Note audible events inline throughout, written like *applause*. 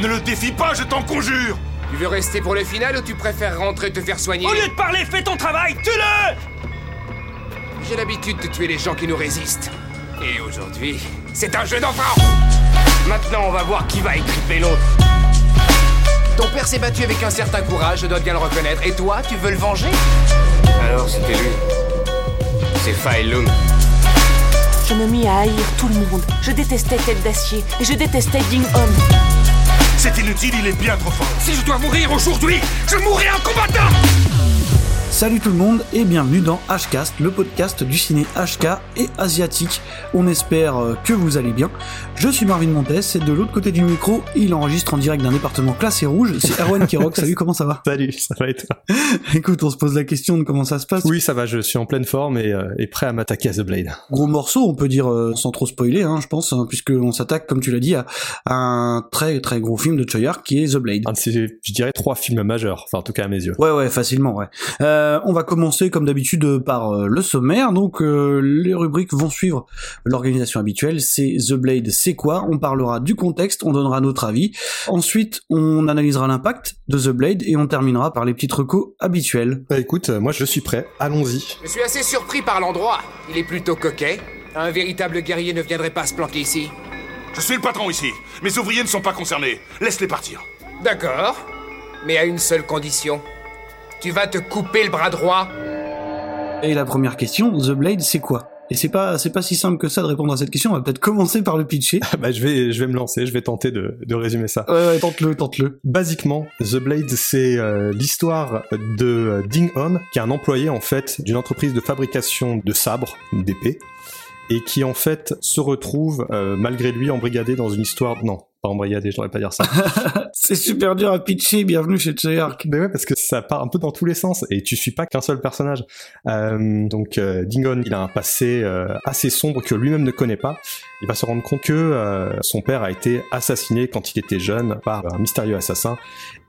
Ne le défie pas, je t'en conjure Tu veux rester pour le final ou tu préfères rentrer te faire soigner? Au lieu de parler, fais ton travail, tue-le J'ai l'habitude de tuer les gens qui nous résistent. Et aujourd'hui, c'est un jeu d'enfant Maintenant, on va voir qui va étriper l'autre. Ton père s'est battu avec un certain courage, je dois bien le reconnaître. Et toi, tu veux le venger? Alors, c'était lui. C'est Fai Lung. Je me mis à haïr tout le monde. Je détestais Tête d'Acier et je détestais Ding Hon. C'est inutile, il est bien trop fort Si je dois mourir aujourd'hui, je mourrai en combattant Salut tout le monde et bienvenue dans Hcast, le podcast du ciné HK et asiatique. On espère euh, que vous allez bien. Je suis Marvin Montes et de l'autre côté du micro, il enregistre en direct d'un département classé rouge. C'est Erwan Kirok. *laughs* Salut, comment ça va? Salut, ça va et toi? Écoute, on se pose la question de comment ça se passe. Oui, ça va, je suis en pleine forme et, euh, et prêt à m'attaquer à The Blade. Gros morceau, on peut dire euh, sans trop spoiler, hein, je pense, hein, puisque on s'attaque, comme tu l'as dit, à, à un très très gros film de Choyar qui est The Blade. Un de ces, je dirais, trois films majeurs, enfin en tout cas à mes yeux. Ouais, ouais, facilement, ouais. Euh, on va commencer comme d'habitude par euh, le sommaire. Donc euh, les rubriques vont suivre l'organisation habituelle. C'est The Blade, c'est quoi? On parlera du contexte, on donnera notre avis. Ensuite, on analysera l'impact de The Blade et on terminera par les petites recos habituelles. Bah écoute, euh, moi je suis prêt, allons-y. Je suis assez surpris par l'endroit. Il est plutôt coquet. Un véritable guerrier ne viendrait pas se planquer ici. Je suis le patron ici. Mes ouvriers ne sont pas concernés. Laisse-les partir. D'accord. Mais à une seule condition. Tu vas te couper le bras droit. Et la première question, The Blade, c'est quoi? Et c'est pas c'est pas si simple que ça de répondre à cette question. On va peut-être commencer par le pitcher. *laughs* bah je vais je vais me lancer, je vais tenter de, de résumer ça. Ouais, ouais tente-le, tente-le. Basiquement, The Blade, c'est euh, l'histoire de Ding Hon, qui est un employé en fait d'une entreprise de fabrication de sabres, d'épées, et qui en fait se retrouve euh, malgré lui embrigadé dans une histoire non pas embrigadé, je devrais pas dire ça. *laughs* c'est super dur à pitcher, bienvenue chez Treyarch. Mais ouais, parce que ça part un peu dans tous les sens et tu suis pas qu'un seul personnage. Euh, donc euh, Dingon, il a un passé euh, assez sombre que lui-même ne connaît pas. Il va se rendre compte que euh, son père a été assassiné quand il était jeune par un mystérieux assassin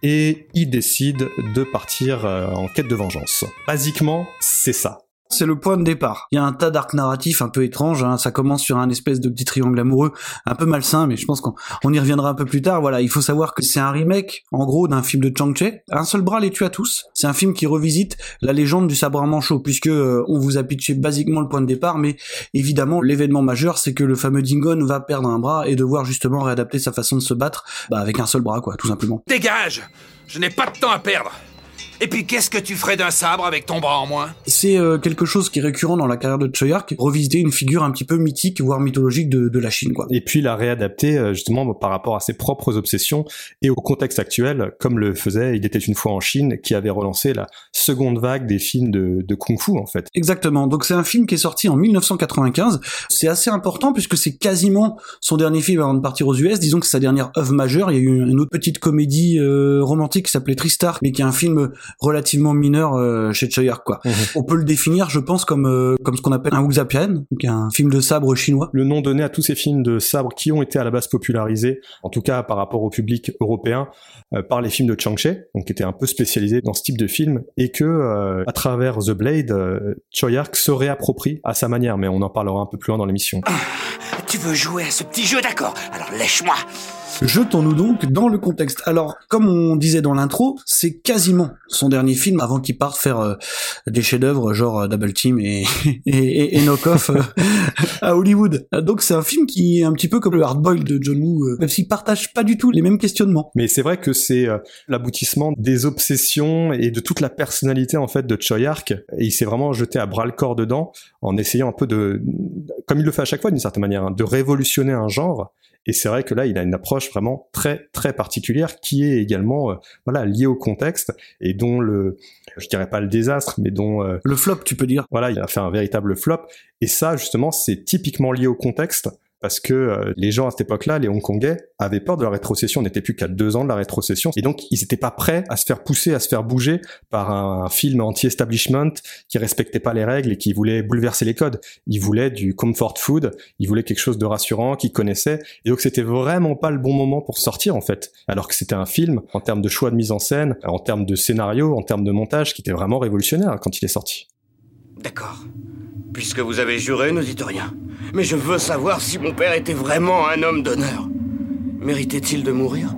et il décide de partir euh, en quête de vengeance. Basiquement, c'est ça. C'est le point de départ. Il y a un tas d'arcs narratifs un peu étranges. Hein. Ça commence sur un espèce de petit triangle amoureux, un peu malsain, mais je pense qu'on on y reviendra un peu plus tard. Voilà, il faut savoir que c'est un remake, en gros, d'un film de Chang-Che. Un seul bras les tue à tous. C'est un film qui revisite la légende du sabre à manchot, puisque euh, on vous a pitché basiquement le point de départ, mais évidemment, l'événement majeur, c'est que le fameux Dingon va perdre un bras et devoir justement réadapter sa façon de se battre, bah, avec un seul bras, quoi, tout simplement. Dégage Je n'ai pas de temps à perdre et puis qu'est-ce que tu ferais d'un sabre avec ton bras en moins C'est euh, quelque chose qui est récurrent dans la carrière de Choyark, revisiter une figure un petit peu mythique, voire mythologique de, de la Chine, quoi. Et puis la réadapter euh, justement par rapport à ses propres obsessions et au contexte actuel, comme le faisait Il était une fois en Chine, qui avait relancé la seconde vague des films de, de kung-fu en fait. Exactement. Donc c'est un film qui est sorti en 1995. C'est assez important puisque c'est quasiment son dernier film avant de partir aux US. Disons que c'est sa dernière œuvre majeure. Il y a eu une autre petite comédie euh, romantique qui s'appelait Tristar, mais qui est un film relativement mineur euh, chez Choyark quoi. Mhm. On peut le définir je pense comme euh, comme ce qu'on appelle un wuxapian, qui est un film de sabre chinois. Le nom donné à tous ces films de sabre qui ont été à la base popularisés, en tout cas par rapport au public européen, euh, par les films de Chang-Che, donc qui étaient un peu spécialisés dans ce type de film, et que euh, à travers The Blade, euh, Choyark se réapproprie à sa manière, mais on en parlera un peu plus loin dans l'émission. Tu veux jouer à ce petit jeu, d'accord Alors lèche-moi Jetons-nous donc dans le contexte. Alors, comme on disait dans l'intro, c'est quasiment son dernier film avant qu'il parte faire euh, des chefs-d'œuvre genre euh, Double Team et, *laughs* et, et, Knock Off euh, à Hollywood. Donc c'est un film qui est un petit peu comme le Hard Boil de John Woo, euh, même s'il partage pas du tout les mêmes questionnements. Mais c'est vrai que c'est l'aboutissement des obsessions et de toute la personnalité en fait de Choyark, et il s'est vraiment jeté à bras le corps dedans en essayant un peu de, comme il le fait à chaque fois d'une certaine manière, hein, de révolutionner un genre. Et c'est vrai que là, il a une approche vraiment très très particulière qui est également euh, voilà liée au contexte et dont le, je dirais pas le désastre, mais dont euh, Le flop, tu peux dire. voilà, il a fait un véritable flop. Et ça, justement, c'est typiquement lié au contexte. Parce que euh, les gens à cette époque-là, les Hongkongais, avaient peur de la rétrocession. On n'était plus qu'à deux ans de la rétrocession. Et donc, ils n'étaient pas prêts à se faire pousser, à se faire bouger par un, un film anti-establishment qui respectait pas les règles et qui voulait bouleverser les codes. Ils voulaient du comfort food. Ils voulaient quelque chose de rassurant, qu'ils connaissaient. Et donc, c'était vraiment pas le bon moment pour sortir, en fait. Alors que c'était un film, en termes de choix de mise en scène, en termes de scénario, en termes de montage, qui était vraiment révolutionnaire quand il est sorti. D'accord. Puisque vous avez juré, nous y rien. Mais je veux savoir si mon père était vraiment un homme d'honneur. Méritait-il de mourir?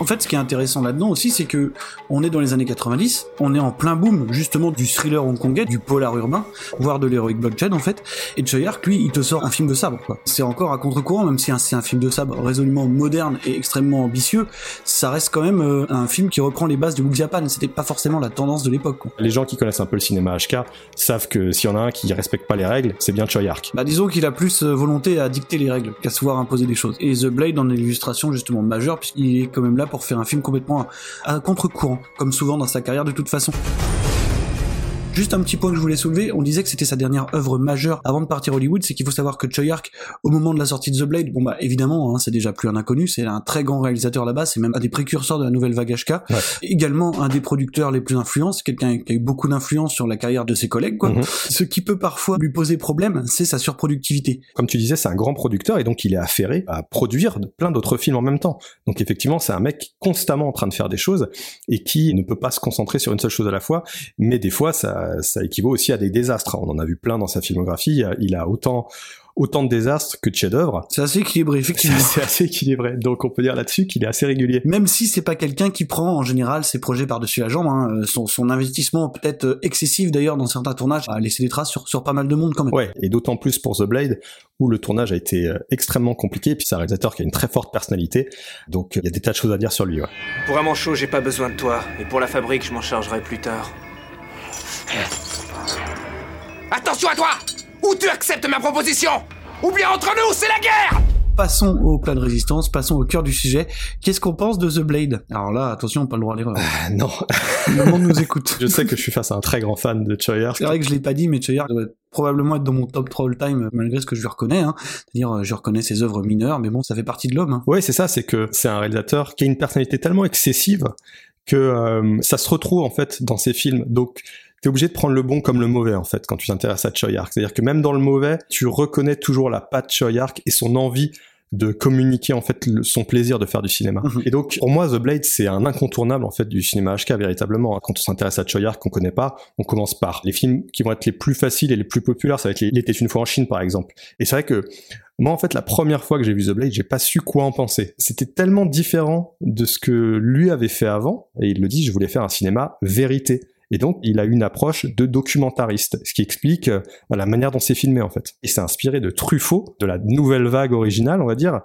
En fait, ce qui est intéressant là-dedans aussi, c'est que on est dans les années 90, on est en plein boom justement du thriller hongkongais, du polar urbain, voire de l'heroic bloodshed en fait. Et Choi Ark, lui, il te sort un film de sabre. quoi. C'est encore à contre-courant, même si c'est un film de sabre résolument moderne et extrêmement ambitieux, ça reste quand même euh, un film qui reprend les bases du Wu Japan. C'était pas forcément la tendance de l'époque. quoi. Les gens qui connaissent un peu le cinéma HK savent que s'il y en a un qui respecte pas les règles, c'est bien Choi Ark. Bah disons qu'il a plus euh, volonté à dicter les règles qu'à se voir imposer des choses. Et The Blade en est l'illustration justement majeure puisqu'il est quand même là pour faire un film complètement à, contre-courant, comme souvent dans sa carrière de toute façon. Juste un petit point que je voulais soulever, on disait que c'était sa dernière œuvre majeure avant de partir à Hollywood, c'est qu'il faut savoir que Choi Ark, au moment de la sortie de The Blade, bon bah évidemment, hein, c'est déjà plus un inconnu, c'est un très grand réalisateur là-bas, c'est même un des précurseurs de la nouvelle vague HK, Ouais. également un des producteurs les plus influents, c'est quelqu'un qui a eu beaucoup d'influence sur la carrière de ses collègues, quoi. Mhm. Ce qui peut parfois lui poser problème, c'est sa surproductivité. Comme tu disais, c'est un grand producteur et donc il est affairé à produire plein d'autres films en même temps. Donc effectivement, c'est un mec constamment en train de faire des choses et qui ne peut pas se concentrer sur une seule chose à la fois. Mais des fois, ça, ça équivaut aussi à des désastres. On en a vu plein dans sa filmographie. Il a autant autant de désastres que de chefs-d'œuvre. C'est assez équilibré, C'est effectivement. c'est assez équilibré. Donc on peut dire là-dessus qu'il est assez régulier. Même si c'est pas quelqu'un qui prend en général ses projets par-dessus la jambe, hein, euh, son, son investissement peut-être euh, excessif d'ailleurs dans certains tournages a laissé des traces sur, sur pas mal de monde quand même. Ouais, et d'autant plus pour The Blade, où le tournage a été euh, extrêmement compliqué, et puis c'est un réalisateur qui a une très forte personnalité, donc il y a des tas de choses à dire sur lui. Ouais. Pour un manchot, j'ai pas besoin de toi. Et pour la fabrique, je m'en chargerai plus tard. Attention à toi Ou tu acceptes ma proposition? Ou bien entre nous, c'est la guerre Passons au plat de résistance, passons au cœur du sujet. Qu'est-ce qu'on pense de The Blade? Alors là, attention, pas le droit à l'erreur. Ah, non, Le monde nous écoute. *laughs* je sais que je suis face à un très grand fan de Choi Ark. C'est vrai que je l'ai pas dit, mais Choi Ark doit probablement être dans mon top 3 all-time, malgré ce que je lui reconnais. Hein. C'est-à-dire, euh, je reconnais ses œuvres mineures, mais bon, ça fait partie de l'homme. Hein. Ouais, c'est ça, c'est que c'est un réalisateur qui a une personnalité tellement excessive que euh, ça se retrouve en fait dans ses films. Donc t'es obligé de prendre le bon comme le mauvais en fait quand tu t'intéresses à Choi Ark. C'est-à-dire que même dans le mauvais, tu reconnais toujours la patte Choi Ark et son envie de communiquer en fait le- son plaisir de faire du cinéma. Mhm. Et donc pour moi The Blade c'est un incontournable en fait du cinéma HK véritablement. Quand on s'intéresse à Choi Ark qu'on connaît pas, on commence par les films qui vont être les plus faciles et les plus populaires, ça va être les- Il était une fois en Chine par exemple. Et c'est vrai que moi, en fait, la première fois que j'ai vu The Blade, j'ai pas su quoi en penser. C'était tellement différent de ce que lui avait fait avant, et il le dit, je voulais faire un cinéma vérité. Et donc, il a une approche de documentariste, ce qui explique euh, la manière dont c'est filmé, en fait. Il s'est inspiré de Truffaut, de la nouvelle vague originale, on va dire,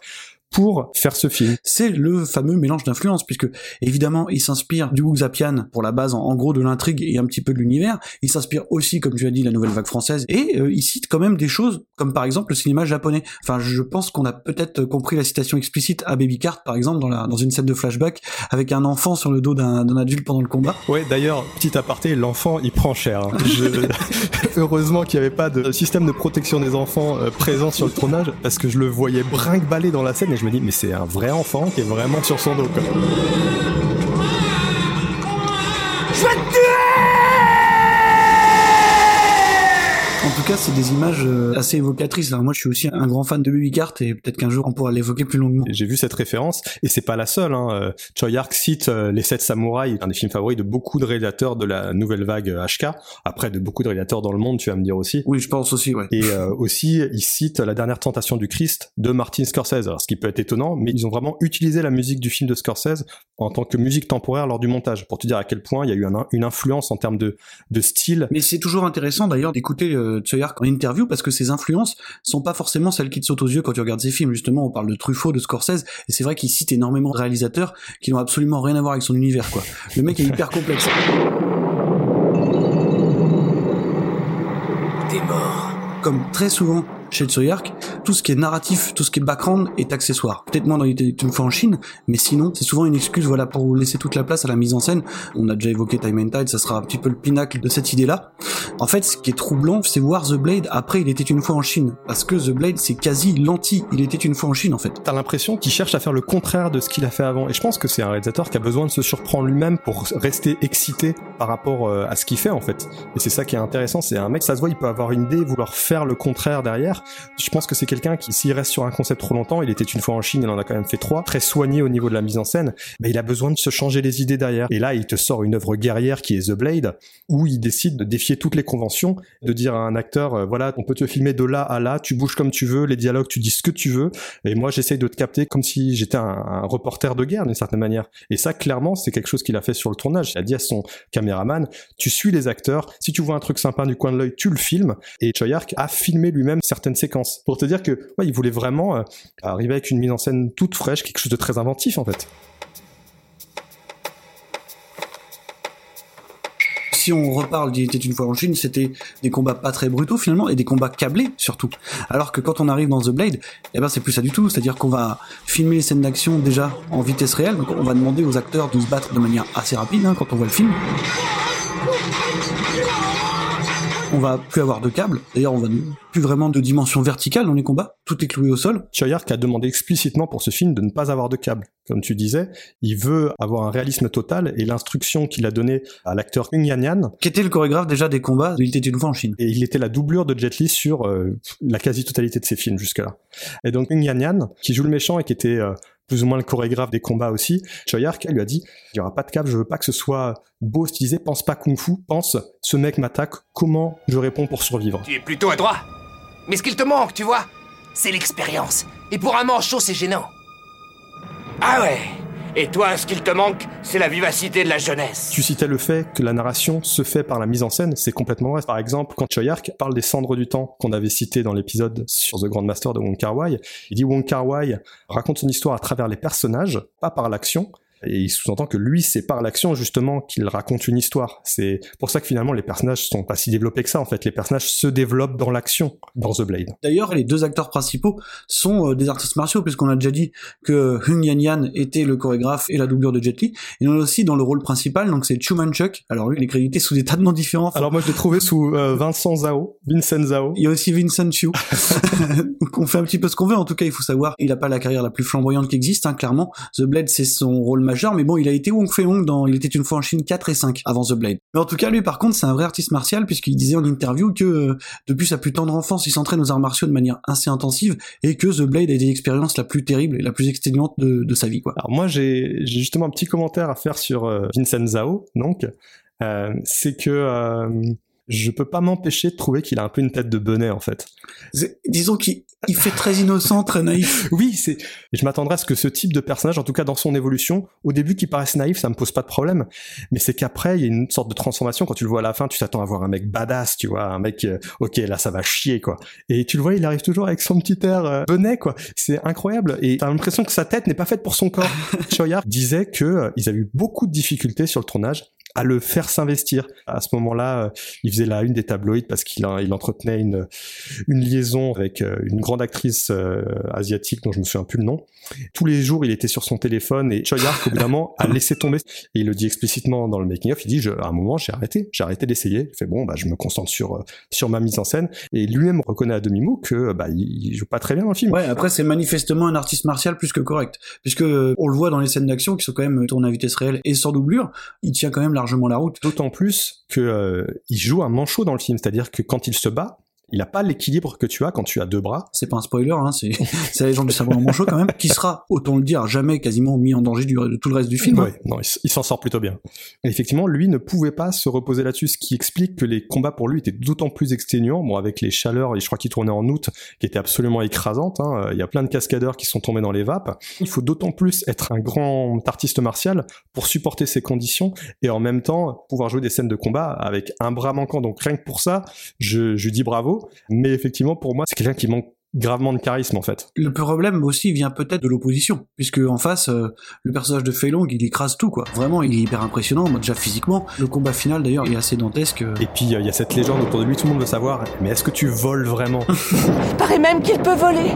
pour faire ce film. c'est le fameux mélange d'influences, puisque évidemment il s'inspire du Wu Zapian pour la base en, en gros de l'intrigue et un petit peu de l'univers. Il s'inspire aussi, comme tu as dit, de la nouvelle vague française, et euh, il cite quand même des choses comme par exemple le cinéma japonais. Enfin, je pense qu'on a peut-être compris la citation explicite à Baby Cart, par exemple, dans, la, dans une scène de flashback avec un enfant sur le dos d'un d'un adulte pendant le combat. Ouais, d'ailleurs, petit aparté, l'enfant, il prend cher. hein. Je- *laughs* Heureusement qu'il n'y avait pas de système de protection des enfants euh, présent sur le tournage, parce que je le voyais brinque-baller dans la scène et je me dis, mais c'est un vrai enfant qui est vraiment sur son dos. Cas, c'est des images euh, assez évocatrices. Alors moi, je suis aussi un grand fan de Baby Cart, et peut-être qu'un jour on pourra l'évoquer plus longuement. J'ai vu cette référence et c'est pas la seule. Hein. Euh, Choi Ark cite euh, Les Sept Samouraïs, un des films favoris de beaucoup de réalisateurs de la nouvelle vague HK. Après, de beaucoup de réalisateurs dans le monde, tu vas me dire aussi. Oui, je pense aussi, ouais. Et euh, aussi, il cite La dernière tentation du Christ de Martin Scorsese. Alors, ce qui peut être étonnant, mais ils ont vraiment utilisé la musique du film de Scorsese en tant que musique temporaire lors du montage, pour te dire à quel point il y a eu un- une influence en termes de, de style. Mais c'est toujours intéressant d'ailleurs d'écouter euh, Choi En interview parce que ses influences sont pas forcément celles qui te sautent aux yeux quand tu regardes ses films. Justement, on parle de Truffaut, de Scorsese, et c'est vrai qu'il cite énormément de réalisateurs qui n'ont absolument rien à voir avec son univers, quoi. Le mec est hyper complexe. T'es mort. Comme très souvent chez Choi Ark, tout ce qui est narratif, tout ce qui est background est accessoire. Peut-être moins dans une fois en Chine, mais sinon, c'est souvent une excuse, voilà, pour laisser toute la place à la mise en scène. On a déjà évoqué Time and Tide, ça sera un petit peu le pinacle de cette idée-là. En fait, ce qui est troublant, c'est voir The Blade après Il était une fois en Chine. Parce que The Blade, c'est quasi l'anti Il était une fois en Chine, en fait. T'as l'impression qu'il cherche à faire le contraire de ce qu'il a fait avant. Et je pense que c'est un réalisateur qui a besoin de se surprendre lui-même pour rester excité par rapport euh, à ce qu'il fait en fait. Et c'est ça qui est intéressant. C'est un mec, ça se voit, il peut avoir une idée, vouloir faire le contraire derrière. Je pense que c'est quelqu'un qui, s'il reste sur un concept trop longtemps, il était une fois en Chine, il en a quand même fait trois, très soigné au niveau de la mise en scène, mais il a besoin de se changer les idées derrière. Et là, il te sort une œuvre guerrière qui est The Blade, où il décide de défier toutes les conventions, de dire à un acteur, euh, voilà, on peut te filmer de là à là, tu bouges comme tu veux, les dialogues, tu dis ce que tu veux, et moi j'essaye de te capter comme si j'étais un, un reporter de guerre d'une certaine manière. Et ça, clairement, c'est quelque chose qu'il a fait sur le tournage. Il a dit à son caméraman, tu suis les acteurs, si tu vois un truc sympa du coin de l'œil, tu le filmes. Et Choyark a filmé lui-même certaines séquences. Pour te dire que, ouais, il voulait vraiment euh, arriver avec une mise en scène toute fraîche, quelque chose de très inventif en fait. si on reparle d'Il était une fois en Chine, c'était des combats pas très brutaux finalement et des combats câblés surtout. Alors que quand on arrive dans The Blade, eh ben c'est plus ça du tout, c'est-à-dire qu'on va filmer les scènes d'action déjà en vitesse réelle, donc on va demander aux acteurs de se battre de manière assez rapide hein, quand on voit le film. On va plus avoir de câbles. D'ailleurs, on va plus vraiment de dimension verticale dans les combats. Tout est cloué au sol. Choyark a demandé explicitement pour ce film de ne pas avoir de câbles. Comme tu disais, il veut avoir un réalisme total et l'instruction qu'il a donnée à l'acteur Ng Yan Yan, Qui était le chorégraphe déjà des combats de Il était une fois en Chine. et il était la doublure de Jet Li sur euh, la quasi-totalité de ses films jusque-là. Et donc Ng Yan Yan, qui joue le méchant et qui était euh, plus ou moins le chorégraphe des combats aussi, Choyark lui a dit il y aura pas de câble, je veux pas que ce soit beau stylisé, pense pas kung-fu, pense ce mec m'attaque, comment je réponds pour survivre? Tu es plutôt adroit. Mais ce qu'il te manque, tu vois, c'est l'expérience. Et pour un manchot, c'est gênant. Ah ouais Et toi, ce qu'il te manque, c'est la vivacité de la jeunesse. Tu citais le fait que la narration se fait par la mise en scène, c'est complètement vrai. Par exemple, quand Choyark parle des cendres du temps qu'on avait cité dans l'épisode sur The Grand Master de Wong Kar Wai, il dit Wong Kar Wai raconte son histoire à travers les personnages, pas par l'action. Et il sous-entend que lui, c'est par l'action justement qu'il raconte une histoire. C'est pour ça que finalement les personnages sont pas si développés que ça. En fait, les personnages se développent dans l'action dans The Blade. D'ailleurs, les deux acteurs principaux sont euh, des artistes martiaux, puisqu'on a déjà dit que Hung Yan Yan était le chorégraphe et la doublure de Jet Li. Et on a aussi dans le rôle principal, donc c'est Chu Manchuk. Alors lui, il est crédité sous des tas de noms différents. Alors moi, je l'ai trouvé sous euh, Vincent Zhao, Vincent Zhao. Il y a aussi Vincent Chiu. *laughs* Donc on fait un petit peu ce qu'on veut. En tout cas, il faut savoir, il a pas la carrière la plus flamboyante qui existe, hein, clairement. The Blade, c'est son rôle mais bon, il a été Wong Fei Hong dans Il était une fois en Chine 4 et 5 avant The Blade. Mais en tout cas, lui, par contre, c'est un vrai artiste martial puisqu'il disait en interview que euh, depuis sa plus tendre enfance, il s'entraîne aux arts martiaux de manière assez intensive et que The Blade a été l'expérience la plus terrible et la plus exténuante de, sa vie, quoi. Alors moi, j'ai justement un petit commentaire à faire sur euh, Vincent Zhao, donc euh, c'est que je peux pas m'empêcher de trouver qu'il a un peu une tête de bonnet en fait. Disons qu'il il fait très innocent, très naïf. *laughs* Oui, c'est. Je m'attendrais à ce que ce type de personnage, en tout cas dans son évolution, au début qui paraisse naïf, ça me pose pas de problème. Mais c'est qu'après, il y a une sorte de transformation. Quand tu le vois à la fin, tu t'attends à voir un mec badass, tu vois, un mec, euh, ok, là ça va chier quoi. Et tu le vois, il arrive toujours avec son petit air euh, bonnet quoi. C'est incroyable. Et t'as l'impression que sa tête n'est pas faite pour son corps. *laughs* Choyard disait que euh, ils avaient eu beaucoup de difficultés sur le tournage à le faire s'investir. À ce moment-là, euh, il faisait la une des tabloïds parce qu'il en- il entretenait une, une liaison avec euh, une grande actrice euh, asiatique dont je me souviens plus le nom. Tous les jours, il était sur son téléphone et au bout d'un moment, a laissé tomber. Et il le dit explicitement dans le making-of. Il dit, je, à un moment, j'ai arrêté. J'ai arrêté d'essayer. Il fait, bon, bah, je me concentre sur, sur ma mise en scène. Et lui-même reconnaît à demi-mot que, bah, il, il joue pas très bien dans le film. Ouais, après c'est manifestement un artiste martial plus que correct, puisque on le voit dans les scènes d'action qui sont quand même tournées à vitesse réelle et sans doublure, il tient quand même la route. D'autant plus que euh, il joue un manchot dans le film, c'est-à-dire que quand il se bat, il a pas l'équilibre que tu as quand tu as deux bras. C'est pas un spoiler, hein, c'est *laughs* c'est la légende du sabre en manchot quand même, qui sera, autant le dire, jamais quasiment mis en danger du, de tout le reste du film. hein. Ouais, non, il, s'en sort plutôt bien. Et effectivement, lui ne pouvait pas se reposer là-dessus, ce qui explique que les combats pour lui étaient d'autant plus exténuants, bon, avec les chaleurs, et je crois qu'il tournait en août, qui étaient absolument écrasantes, hein. il y a plein de cascadeurs qui sont tombés dans les vapes. Il faut d'autant plus être un grand artiste martial pour supporter ces conditions, et en même temps, pouvoir jouer des scènes de combat avec un bras manquant, donc rien que pour ça, je, je dis bravo, mais effectivement, pour moi, c'est quelqu'un qui manque gravement de charisme, en fait. Le problème aussi vient peut-être de l'opposition, puisque en face, euh, le personnage de Fei Long, il écrase tout, quoi. Vraiment, il est hyper impressionnant, moi, déjà physiquement. Le combat final, d'ailleurs, est assez dantesque. euh. Et puis, euh, il y a cette légende autour de lui, tout le monde veut savoir, mais est-ce que tu voles vraiment? *laughs* Il paraît même qu'il peut voler.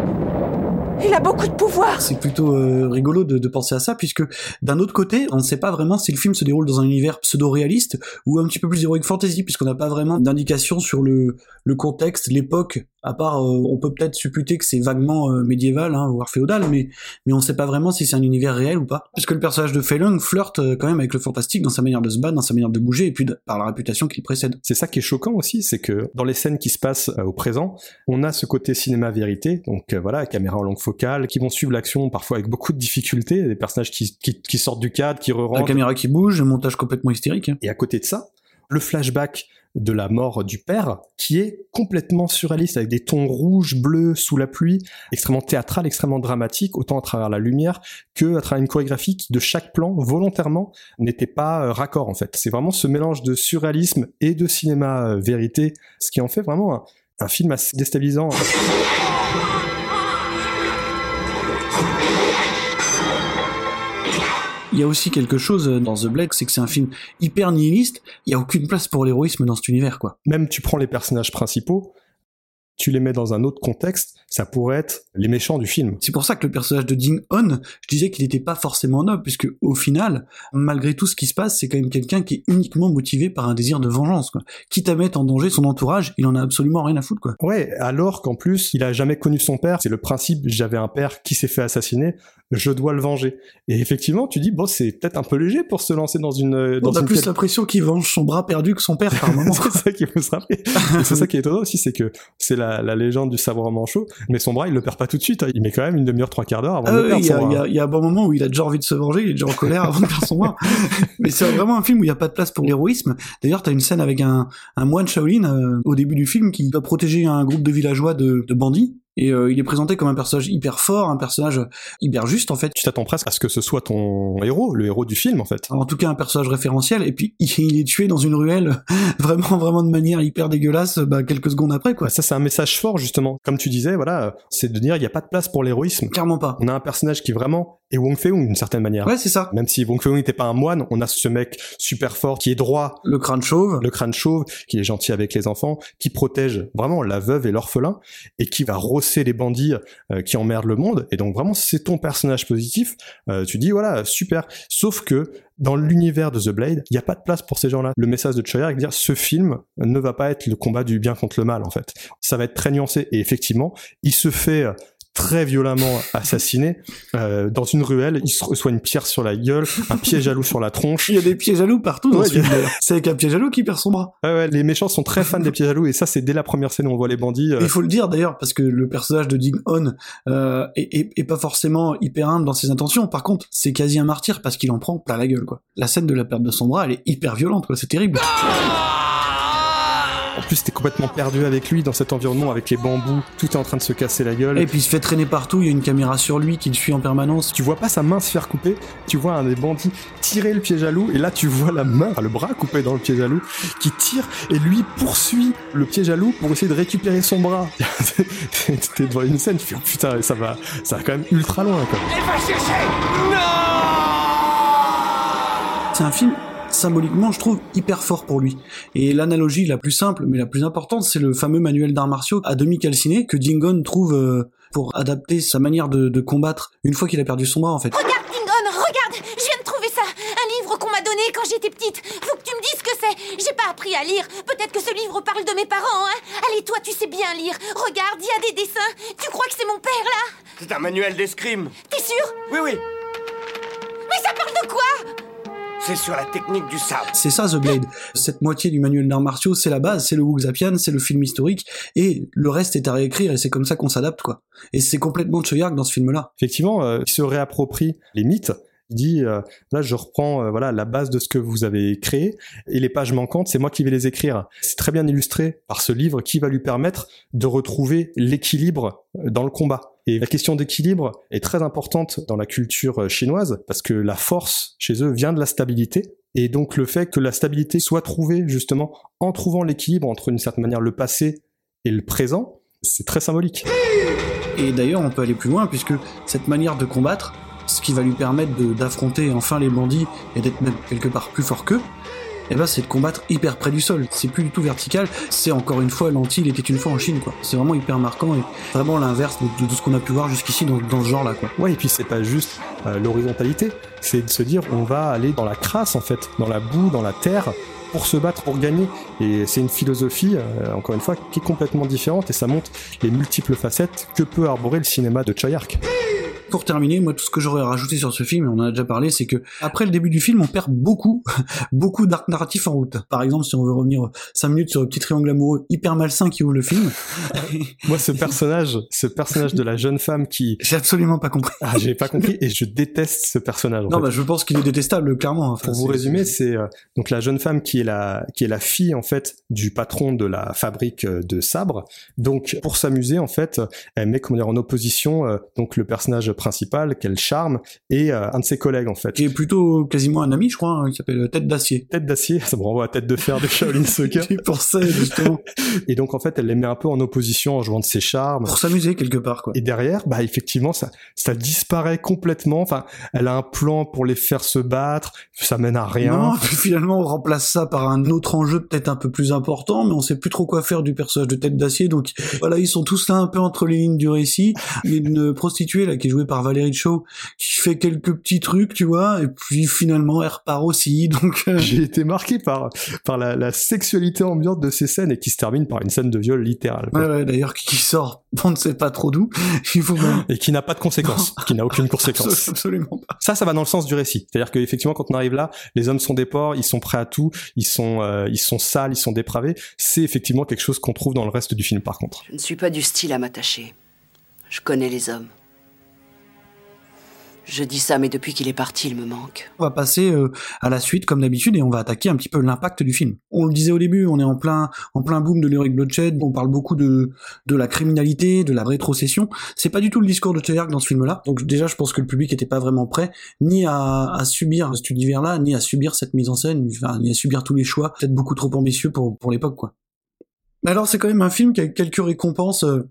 Il a beaucoup de pouvoir. C'est plutôt euh, rigolo de, de penser à ça, puisque d'un autre côté, on ne sait pas vraiment si le film se déroule dans un univers pseudo-réaliste ou un petit peu plus heroic fantasy, puisqu'on n'a pas vraiment d'indication sur le, le contexte, l'époque À part, euh, on peut peut-être supputer que c'est vaguement euh, médiéval, hein, voire féodal, mais mais on sait pas vraiment si c'est un univers réel ou pas. Puisque le personnage de Fei Long flirte euh, quand même avec le fantastique dans sa manière de se battre, dans sa manière de bouger, et puis de- par la réputation qu'il précède. C'est ça qui est choquant aussi, c'est que dans les scènes qui se passent euh, au présent, on a ce côté cinéma vérité, donc voilà, caméra en longue focale, qui vont suivre l'action parfois avec beaucoup de difficultés, des personnages qui, qui, qui sortent du cadre, qui La re-rentrent. caméra qui bouge, le montage complètement hystérique. hein. Et à côté de ça, le flashback de la mort du père, qui est complètement surréaliste, avec des tons rouges, bleus, sous la pluie, extrêmement théâtral, extrêmement dramatique, autant à travers la lumière que à travers une chorégraphie qui, de chaque plan, volontairement, n'était pas euh, raccord, en fait. C'est vraiment ce mélange de surréalisme et de cinéma euh, vérité, ce qui en fait vraiment un, un film assez déstabilisant. Il y a aussi quelque chose euh, dans The Blade, c'est que c'est un film hyper nihiliste. Il y a aucune place pour l'héroïsme dans cet univers, quoi. Même tu prends les personnages principaux, tu les mets dans un autre contexte, ça pourrait être les méchants du film. C'est pour ça que le personnage de Ding On, je disais qu'il n'était pas forcément noble, puisque au final, malgré tout ce qui se passe, c'est quand même quelqu'un qui est uniquement motivé par un désir de vengeance, quoi. Quitte à mettre en danger son entourage, il en a absolument rien à foutre, quoi. Ouais, alors qu'en plus, il a jamais connu son père. C'est le principe, j'avais un père qui s'est fait assassiner, je dois le venger. Et effectivement, tu dis, bon, c'est peut-être un peu léger pour se lancer dans une... Dans On a une plus quête- l'impression qu'il venge son bras perdu que son père par *laughs* moment. c'est ça qu'il faut se rappeler. C'est ça qui est étonnant aussi, c'est que c'est la, la légende du sabre manchot, mais son bras, il le perd pas tout de suite. hein. Il met quand même une demi-heure, trois quarts d'heure avant Ah de oui, perdre. il y, a- son il y bras. a- il y a un bon moment où il a déjà envie de se venger, il est déjà en colère avant de perdre son bras. *laughs* Mais c'est vraiment un film où il n'y a pas de place pour l'héroïsme. D'ailleurs, t'as une scène avec un, un moine Shaolin euh, au début du film qui doit protéger un groupe de villageois de, de bandits. Et euh, il est présenté comme un personnage hyper fort, un personnage hyper juste en fait. Tu t'attends presque à ce que ce soit ton héros, le héros du film, en fait. En tout cas, un personnage référentiel. Et puis, *laughs* il est tué dans une ruelle, *laughs* vraiment, vraiment de manière hyper dégueulasse, bah, quelques secondes après, quoi. Ça, c'est un message fort, justement. Comme tu disais, voilà, c'est de dire, il n'y a pas de place pour l'héroïsme. Clairement pas. On a un personnage qui vraiment est Wong Fei-Hung d'une certaine manière. Ouais, c'est ça. Même si Wong Fei-Hung n'était pas un moine, on a ce mec super fort qui est droit, Le crâne chauve. le crâne chauve, qui est gentil avec les enfants, qui protège vraiment la veuve et l'orphelin, et qui va rosser les bandits euh, qui emmerdent le monde. Et donc vraiment, c'est ton personnage positif. Euh, tu dis voilà, super. Sauf que dans l'univers de The Blade, il n'y a pas de place pour ces gens-là. Le message de Choya, c'est de dire ce film ne va pas être le combat du bien contre le mal en fait. Ça va être très nuancé. Et effectivement, il se fait euh, très violemment assassiné euh, dans une ruelle. Il se reçoit une pierre sur la gueule, un piège à loup sur la tronche. Il y a des pièges à loup partout dans Ouais, ce a-. C'est avec un piège à loup qui perd son bras. Ouais, ouais, les méchants sont très fans des pièges à loup et ça c'est dès la première scène où on voit les bandits. euh, Il faut le dire d'ailleurs parce que le personnage de Ding On euh, est, est- est pas forcément hyper humble dans ses intentions. Par contre, c'est quasi un martyr parce qu'il en prend plein la gueule quoi. La scène de la perte de son bras, elle est hyper violente quoi. C'est terrible. En plus, t'es complètement perdu avec lui dans cet environnement, avec les bambous, tout est en train de se casser la gueule. Et puis il se fait traîner partout. Il y a une caméra sur lui qui le suit en permanence. tu vois pas sa main se faire couper, tu vois un des bandits tirer le piège à loup, et là tu vois la main, le bras coupé dans le piège à loup, qui tire, et lui poursuit le piège à loup pour essayer de récupérer son bras. *laughs* T'es devant une scène, tu fais oh, putain, ça va, ça va quand même ultra loin quoi. Elle va chercher C'est un film symboliquement, je trouve, hyper fort pour lui. Et l'analogie la plus simple, mais la plus importante, c'est le fameux manuel d'arts martiaux à demi calciné que Dingon trouve euh, pour adapter sa manière de, de combattre une fois qu'il a perdu son bras, en fait. Regarde, Dingon, regarde Je viens de trouver ça. Un livre qu'on m'a donné quand j'étais petite. Faut que tu me dises ce que c'est. J'ai pas appris à lire. Peut-être que ce livre parle de mes parents, hein. Allez, toi, tu sais bien lire. Regarde, il y a des dessins. Tu crois que c'est mon père, là? C'est un manuel d'escrime. T'es sûr? Oui, oui, Mais ça parle de quoi? C'est sur la technique du sabre. C'est ça The Blade. Cette moitié du manuel d'arts martiaux, c'est la base, c'est le Wuxapian, c'est le film historique, et le reste est à réécrire, et c'est comme ça qu'on s'adapte, quoi. Et c'est complètement Choyark dans ce film-là. Effectivement, euh, il se réapproprie les mythes. Il dit euh, là je reprends euh, voilà la base de ce que vous avez créé et les pages manquantes c'est moi qui vais les écrire. C'est très bien illustré par ce livre qui va lui permettre de retrouver l'équilibre dans le combat. Et la question d'équilibre est très importante dans la culture euh, chinoise parce que la force chez eux vient de la stabilité et donc le fait que la stabilité soit trouvée justement en trouvant l'équilibre entre une certaine manière le passé et le présent, c'est très symbolique. Et d'ailleurs, on peut aller plus loin, puisque cette manière de combattre, ce qui va lui permettre de- d'affronter enfin les bandits et d'être même quelque part plus fort qu'eux, eh ben, c'est de combattre hyper près du sol. C'est plus du tout vertical. C'est encore une fois l'anti, était une fois en Chine, quoi. C'est vraiment hyper marquant et vraiment l'inverse de, ce qu'on a pu voir jusqu'ici dans, dans ce genre-là, quoi. Ouais, et puis c'est pas juste euh, l'horizontalité, c'est de se dire on va aller dans la crasse en fait, dans la boue, dans la terre, pour se battre, pour gagner. Et c'est une philosophie, euh, encore une fois, qui est complètement différente et ça montre les multiples facettes que peut arborer le cinéma de Choyark. Pour terminer, moi tout ce que j'aurais rajouté sur ce film, et on en a déjà parlé, c'est que après le début du film, on perd beaucoup, *laughs* beaucoup d'arc narratif en route. Par exemple, si on veut revenir 5 minutes sur le petit triangle amoureux hyper malsain qui ouvre le film. *laughs* moi, ce personnage, ce personnage de la jeune femme qui, j'ai absolument pas compris. Ah, j'ai pas compris et je déteste ce personnage. En non, fait. bah je pense qu'il est détestable, clairement. Enfin, Pour vous résumer, c'est euh, donc la jeune femme qui est la qui est la fille en fait du patron de la fabrique euh, de sabres. Donc pour s'amuser en fait, elle met comment dire en opposition euh, donc le personnage principal qu'elle charme et euh, un de ses collègues en fait. qui est plutôt quasiment un ami, je crois, hein, qui s'appelle Tête d'acier. Tête d'acier, *laughs* ça me renvoie à tête de fer de Shaolin Soccer. *laughs* Pour ça, justement. *laughs* Et donc en fait, elle les met un peu en opposition en jouant de ses charmes. pour s'amuser quelque part, quoi. Et derrière, bah effectivement, ça, ça disparaît complètement. Enfin, elle a un plan pour les faire se battre, ça mène à rien. Non, puis finalement on remplace ça par un autre enjeu peut-être un peu plus important, mais on sait plus trop quoi faire du personnage de Tête d'acier. Donc voilà, ils sont tous là un peu entre les lignes du récit. Il y a une prostituée là qui est jouée par Valérie Shaw qui fait quelques petits trucs, tu vois, et puis finalement elle repart aussi. *laughs* Donc euh, J'ai été marqué par par la, la sexualité ambiante de ces scènes et qui se termine par une scène de viol littérale. quoi. ouais, ouais, d'ailleurs qui sort, on ne sait pas trop d'où. *laughs* Faut Et qui n'a pas de conséquences, qui n'a aucune *laughs* conséquence. absolument pas. Ça, ça va dans le sens du récit. C'est-à-dire qu'effectivement, quand on arrive là, les hommes sont des porcs, ils sont prêts à tout, ils sont, euh, ils sont sales, ils sont dépravés. C'est effectivement quelque chose qu'on trouve dans le reste du film, par contre. Je ne suis pas du style à m'attacher. Je connais les hommes. Je dis ça, mais depuis qu'il est parti, il me manque. On va passer euh, à la suite comme d'habitude et on va attaquer un petit peu l'impact du film. On le disait au début, on est en plein en plein boom de l'Heroic Bloodshed, on parle beaucoup de de la criminalité, de la rétrocession. C'est pas du tout le discours de Treyarch dans ce film-là. Donc déjà, je pense que le public était pas vraiment prêt ni à, à subir cet univers-là, ni à subir cette mise en scène, enfin, ni à subir tous les choix, peut-être beaucoup trop ambitieux pour pour l'époque quoi. Mais alors c'est quand même un film qui a quelques récompenses euh,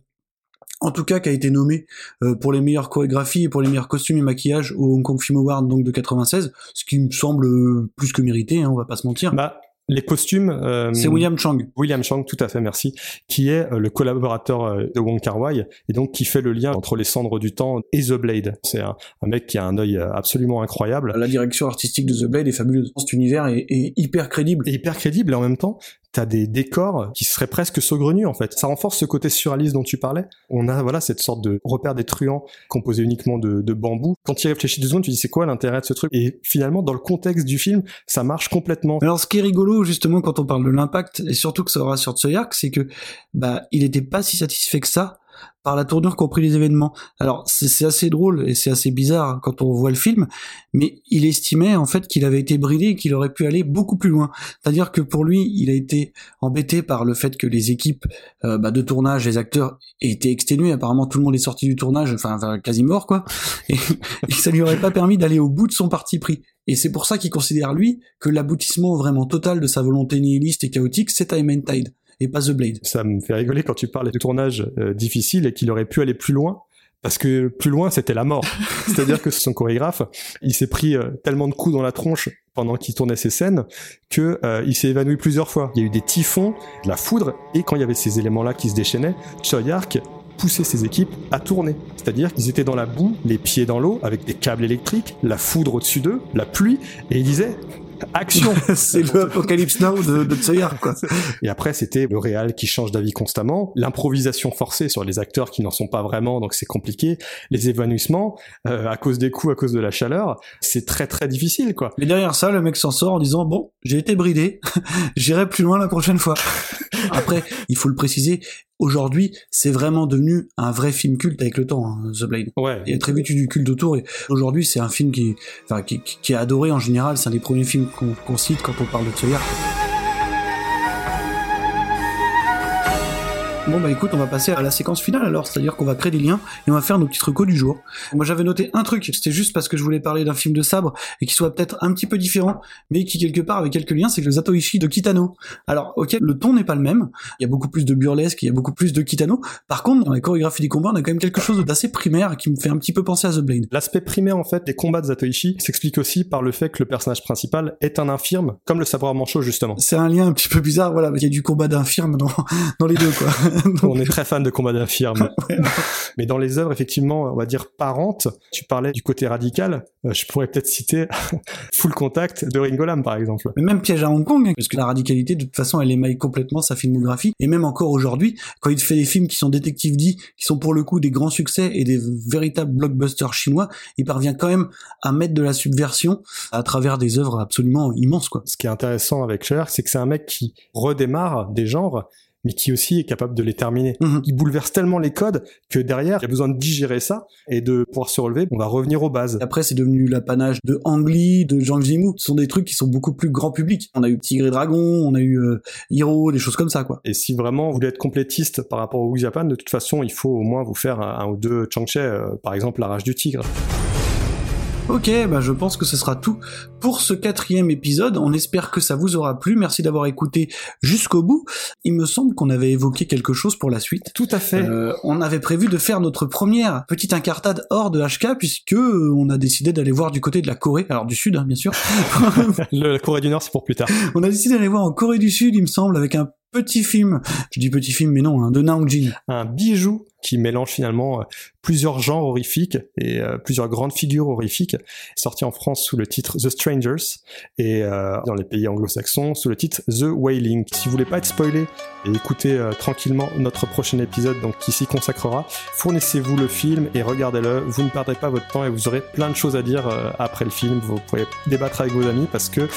en tout cas qui a été nommé euh, pour les meilleures chorégraphies et pour les meilleurs costumes et maquillages au Hong Kong Film Award donc de 96, ce qui me semble euh, plus que mérité, hein, on va pas se mentir. Bah, les costumes. euh, C'est William Chang. William Chang, tout à fait, merci, qui est euh, le collaborateur euh, de Wong Kar Wai et donc qui fait le lien entre les cendres du temps et The Blade. C'est un, un mec qui a un œil absolument incroyable, La direction artistique de The Blade est fabuleuse. Cet univers est, est hyper crédible. et hyper crédible et en même temps t'as des décors qui seraient presque saugrenus en fait. Ça renforce ce côté surréaliste dont tu parlais. On a voilà cette sorte de repère des truands composé uniquement de, de bambou. Quand tu y réfléchis deux secondes, tu dis c'est quoi l'intérêt de ce truc? Et finalement dans le contexte du film, ça marche complètement. Alors ce qui est rigolo justement quand on parle de l'impact et surtout que ça aura sur Tsoyak, c'est que bah il était pas si satisfait que ça par la tournure qu'ont pris les événements. Alors c'est assez drôle et c'est assez bizarre quand on voit le film, mais il estimait en fait qu'il avait été bridé et qu'il aurait pu aller beaucoup plus loin. C'est-à-dire que pour lui, il a été embêté par le fait que les équipes euh, bah, de tournage, les acteurs aient été exténués. Apparemment tout le monde est sorti du tournage, enfin, enfin, quasi mort quoi, et, *laughs* et ça lui aurait pas permis d'aller au bout de son parti pris. Et c'est pour ça qu'il considère lui que l'aboutissement vraiment total de sa volonté nihiliste et chaotique, c'est Time and Tide et pas The Blade. Ça me fait rigoler quand tu parles de tournage euh, difficile et qu'il aurait pu aller plus loin. Parce que plus loin, c'était la mort. *laughs* C'est-à-dire que son chorégraphe, il s'est pris euh, tellement de coups dans la tronche pendant qu'il tournait ses scènes que euh, il s'est évanoui plusieurs fois. Il y a eu des typhons, de la foudre, et quand il y avait ces éléments-là qui se déchaînaient, Choyark poussait ses équipes à tourner. C'est-à-dire qu'ils étaient dans la boue, les pieds dans l'eau, avec des câbles électriques, la foudre au-dessus d'eux, la pluie, et il disait action. *laughs* c'est le Apocalypse Now de, de Tsoyar, quoi. Et après, c'était le réal qui change d'avis constamment, l'improvisation forcée sur les acteurs qui n'en sont pas vraiment, donc c'est compliqué, les évanouissements euh, à cause des coups, à cause de la chaleur, c'est très très difficile, quoi. Mais derrière ça, le mec s'en sort en disant bon, j'ai été bridé, *laughs* j'irai plus loin la prochaine fois. *laughs* *laughs* Après, il faut le préciser, aujourd'hui, c'est vraiment devenu un vrai film culte avec le temps, hein, The Blade. Ouais. Il y a très vite eu du culte autour et aujourd'hui c'est un film qui est, enfin, qui, qui- qui est adoré en général, c'est un des premiers films qu'on cite quand on parle de Tsoyar. Bon bah écoute, on va passer à la séquence finale alors, c'est-à-dire qu'on va créer des liens et on va faire nos petites recos du jour. Moi j'avais noté un truc, c'était juste parce que je voulais parler d'un film de sabre et qui soit peut-être un petit peu différent, mais qui quelque part avait quelques liens, c'est que le Zatoichi de Kitano. Alors ok, le ton n'est pas le même, il y a beaucoup plus de burlesque, il y a beaucoup plus de Kitano, par contre dans la chorégraphie des combats on a quand même quelque chose d'assez primaire qui me fait un petit peu penser à The Blade. L'aspect primaire en fait des combats de Zatoichi s'explique aussi par le fait que le personnage principal est un infirme, comme le sabre manchot justement. C'est un lien un petit peu bizarre, voilà, il y a du combat d'infirme dans, *laughs* dans les deux quoi. *laughs* on est très fan de combat d'infirmes. *laughs* Mais dans les œuvres, effectivement, on va dire parentes, tu parlais du côté radical, euh, je pourrais peut-être citer *laughs* Full Contact de Ringo Lam, par exemple. Mais même Piège à Hong Kong, hein, parce que la radicalité, de toute façon, elle émaille complètement sa filmographie. Et même encore aujourd'hui, quand il fait des films qui sont détectives dits, qui sont pour le coup des grands succès et des véritables blockbusters chinois, il parvient quand même à mettre de la subversion à travers des œuvres absolument immenses, quoi. Ce qui est intéressant avec Scheer, c'est que c'est un mec qui redémarre des genres mais qui aussi est capable de les terminer. Mhm. Il bouleverse tellement les codes que derrière, il y a besoin de digérer ça et de pouvoir se relever. On va revenir aux bases. Après, c'est devenu l'apanage de Ang Lee, de Zhang Yimou. Ce sont des trucs qui sont beaucoup plus grand public. On a eu Tigre et Dragon, on a eu euh, Hero, des choses comme ça, quoi. Et si vraiment vous voulez être complétiste par rapport au Wu Japan, de toute façon, il faut au moins vous faire un, un ou deux Changche, euh, par exemple La Rage du Tigre. Ok, bah je pense que ce sera tout pour ce quatrième épisode. On espère que ça vous aura plu. Merci d'avoir écouté jusqu'au bout. Il me semble qu'on avait évoqué quelque chose pour la suite. Tout à fait. Euh, on avait prévu de faire notre première petite incartade hors de HK puisque euh, on a décidé d'aller voir du côté de la Corée, alors du Sud hein, bien sûr. *laughs* *laughs* Le, la Corée du Nord, c'est pour plus tard. on a décidé d'aller voir en Corée du Sud, il me semble, avec un petit film. Je dis petit film, mais non, hein, de Nang Jin. Un bijou qui mélange finalement euh, plusieurs genres horrifiques et euh, plusieurs grandes figures horrifiques, sorti en France sous le titre The Strangers et euh, dans les pays anglo-saxons sous le titre The Wailing. Si vous voulez pas être spoilé et écouter euh, tranquillement notre prochain épisode donc qui s'y consacrera, fournissez-vous le film et regardez-le. Vous ne perdrez pas votre temps et vous aurez plein de choses à dire euh, après le film. Vous pourrez débattre avec vos amis parce que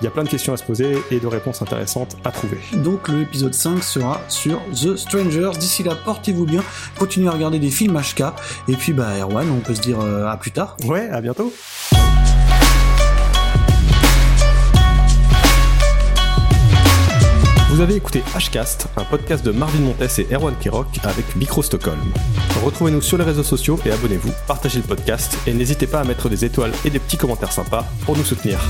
il y a plein de questions à se poser et de réponses intéressantes à trouver. Donc l'épisode 5 sera sur The Strangers. D'ici là, portez-vous bien, continuez à regarder des films HK. Et puis bah Erwan, on peut se dire euh, à plus tard. Ouais, à bientôt. Vous avez écouté Hcast, un podcast de Marvin Montes et Erwan Kirok avec Micro Stockholm. Retrouvez-nous sur les réseaux sociaux et abonnez-vous, partagez le podcast et n'hésitez pas à mettre des étoiles et des petits commentaires sympas pour nous soutenir.